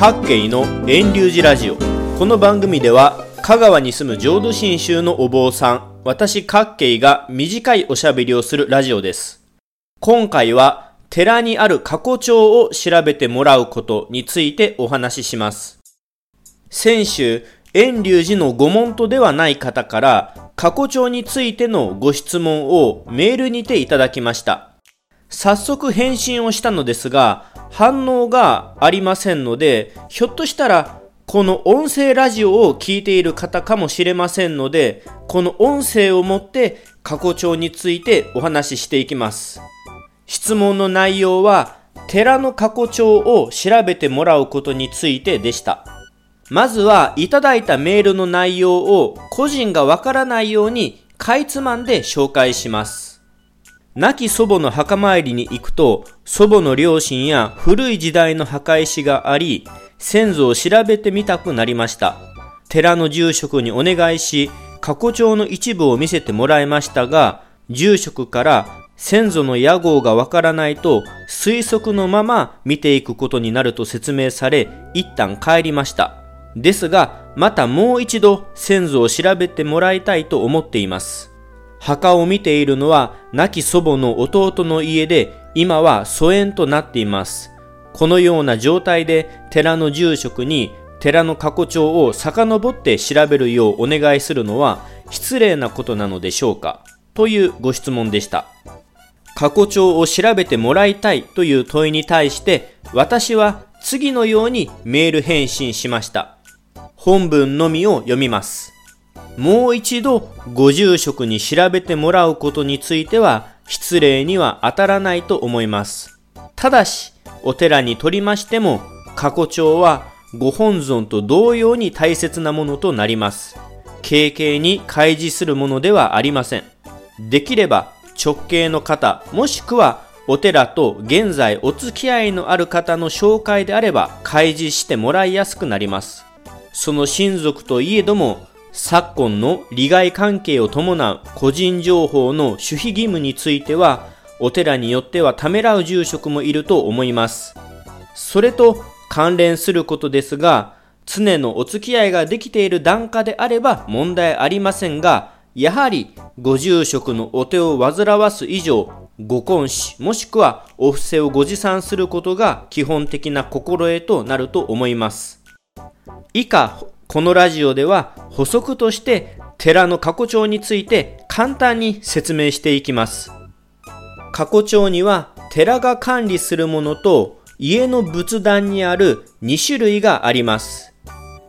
各系の遠流寺ラジオ。この番組では香川に住む浄土真宗のお坊さん私各系が短いおしゃべりをするラジオです。今回は寺にある過去帳を調べてもらうことについてお話しします。先週遠流寺の御門徒ではない方から過去帳についてのご質問をメールにていただきました。早速返信をしたのですが反応がありませんので、ひょっとしたらこの音声ラジオを聴いている方かもしれませんので、この音声をもって過去帳についてお話ししていきます。質問の内容は、寺の過去帳を調べてもらうことについてでした。まずはいただいたメールの内容を個人がわからないようにかいつまんで紹介します。亡き祖母の墓参りに行くと、祖母の両親や古い時代の墓石があり、先祖を調べてみたくなりました。寺の住職にお願いし、過去帳の一部を見せてもらいましたが、住職から先祖の屋号がわからないと推測のまま見ていくことになると説明され、一旦帰りました。ですが、またもう一度先祖を調べてもらいたいと思っています。墓を見ているのは亡き祖母の弟の家で今は疎遠となっています。このような状態で寺の住職に寺の過去帳を遡って調べるようお願いするのは失礼なことなのでしょうか？というご質問でした。過去帳を調べてもらいたいという問いに対して私は次のようにメール返信しました。本文のみを読みます。もう一度ご住職に調べてもらうことについては失礼には当たらないと思います。ただし、お寺にとりましても、過去帳はご本尊と同様に大切なものとなります。経験に開示するものではありません。できれば直系の方、もしくはお寺と現在お付き合いのある方の紹介であれば開示してもらいやすくなります。その親族といえども昨今の利害関係を伴う個人情報の守秘義務については、お寺によってはためらう住職もいると思います。それと関連することですが、常のお付き合いができている檀家であれば問題ありませんが、やはりご住職のお手を煩わす以上、ご婚死もしくはお布施をご持参することが基本的な心得となると思います。以下このラジオでは補足として寺の過去帳について簡単に説明していきます。過去帳には寺が管理するものと家の仏壇にある2種類があります。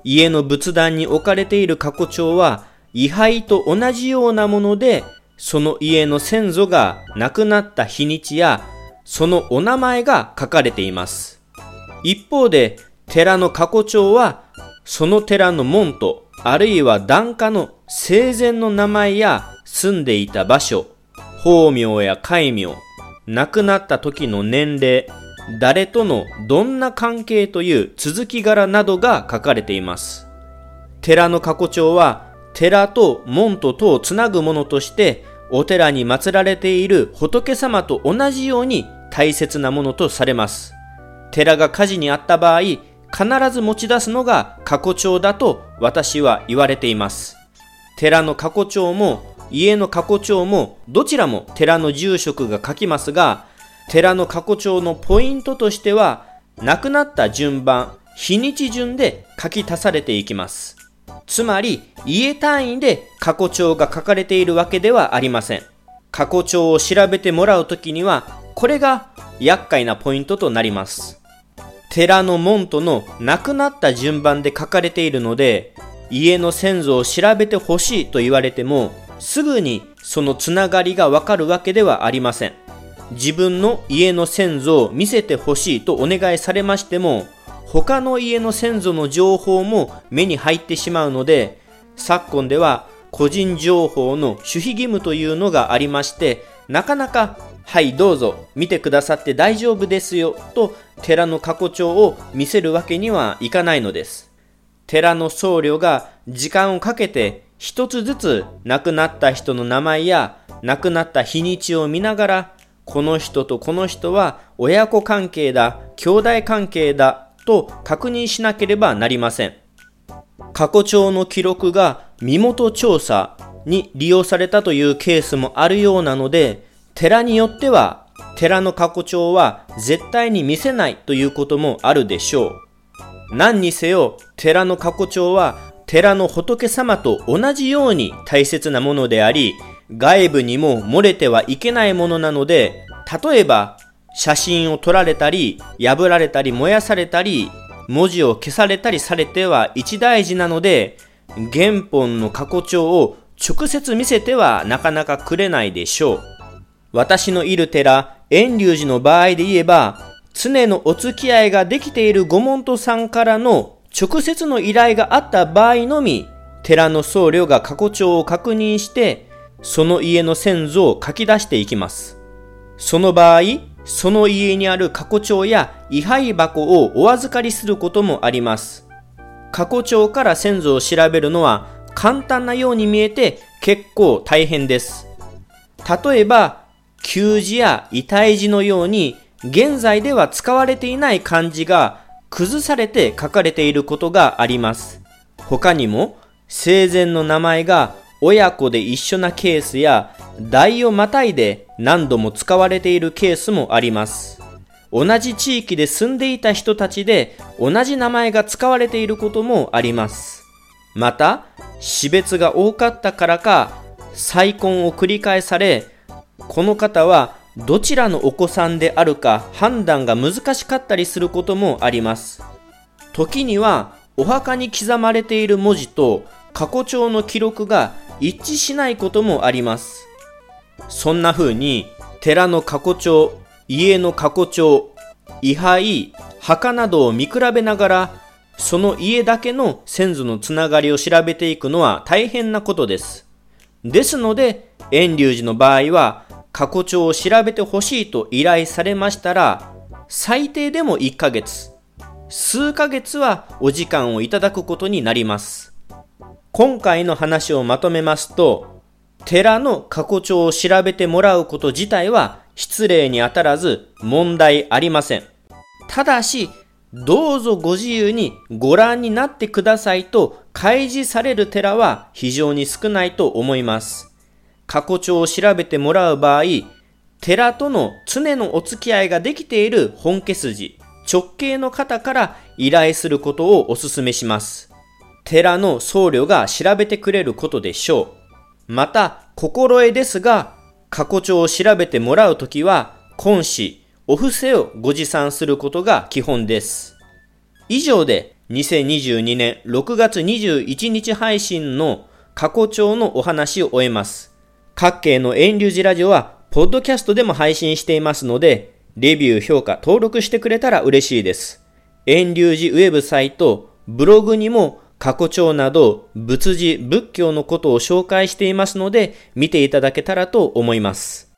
家の仏壇に置かれている過去帳は位牌と同じようなものでその家の先祖が亡くなった日にちやそのお名前が書かれています。一方で寺の過去帳はその寺の門と、あるいは檀家の生前の名前や住んでいた場所、法名や戒名、亡くなった時の年齢、誰とのどんな関係という続き柄などが書かれています。寺の過去帳は、寺と門ととをつなぐものとして、お寺に祀られている仏様と同じように大切なものとされます。寺が火事にあった場合、必ず持ち出すのが過去帳だと私は言われています。寺の過去帳も家の過去帳もどちらも寺の住職が書きますが、寺の過去帳のポイントとしては、亡くなった順番、日にち順で書き足されていきます。つまり、家単位で過去帳が書かれているわけではありません。過去帳を調べてもらうときには、これが厄介なポイントとなります。寺の門徒の亡くなった順番で書かれているので、家の先祖を調べてほしいと言われても、すぐにそのつながりがわかるわけではありません。自分の家の先祖を見せてほしいとお願いされましても、他の家の先祖の情報も目に入ってしまうので、昨今では個人情報の守秘義務というのがありまして、なかなかはいどうぞ見てくださって大丈夫ですよと寺の過去帳を見せるわけにはいかないのです。寺の僧侶が時間をかけて一つずつ亡くなった人の名前や亡くなった日にちを見ながらこの人とこの人は親子関係だ、兄弟関係だと確認しなければなりません。過去帳の記録が身元調査に利用されたというケースもあるようなので、寺によっては寺の過去帳は絶対に見せないということもあるでしょう。何にせよ寺の過去帳は寺の仏様と同じように大切なものであり、外部にも漏れてはいけないものなので、例えば写真を撮られたり、破られたり燃やされたり、文字を消されたりされては一大事なので、原本の過去帳を直接見せてはなかなかくれないでしょう。私のいる寺、遠隆寺の場合で言えば、常のお付き合いができている御門徒さんからの直接の依頼があった場合のみ、寺の僧侶が過去帳を確認して、その家の先祖を書き出していきます。その場合、その家にある過去帳や位牌箱をお預かりすることもあります。過去帳から先祖を調べるのは簡単なように見えて結構大変です。例えば、旧字や遺体字のように現在では使われていない漢字が崩されて書かれていることがあります。他にも生前の名前が親子で一緒なケースや代をまたいで何度も使われているケースもあります。同じ地域で住んでいた人たちで同じ名前が使われていることもあります。また、死別が多かったからか、再婚を繰り返され、この方はどちらのお子さんであるか判断が難しかったりすることもあります。時にはお墓に刻まれている文字と過去帳の記録が一致しないこともあります。そんな風に寺の過去帳、家の過去帳、位牌、墓などを見比べながらその家だけの先祖のつながりを調べていくのは大変なことです。ですので、遠隆寺の場合は、過去帳を調べてほしいと依頼されましたら、最低でも1ヶ月、数ヶ月はお時間をいただくことになります。今回の話をまとめますと、寺の過去帳を調べてもらうこと自体は失礼に当たらず問題ありません。ただし、どうぞご自由にご覧になってくださいと開示される寺は非常に少ないと思います。過去帳を調べてもらう場合、寺との常のお付き合いができている本家筋、直系の方から依頼することをお勧めします。寺の僧侶が調べてくれることでしょう。また、心得ですが、過去帳を調べてもらうときは、今子、お布施をご持参することが基本です。以上で2022年6月21日配信の過去帳のお話を終えます。各系の遠流寺ラジオは、ポッドキャストでも配信していますので、レビュー、評価、登録してくれたら嬉しいです。遠流寺ウェブサイト、ブログにも過去帳など仏寺、仏教のことを紹介していますので、見ていただけたらと思います。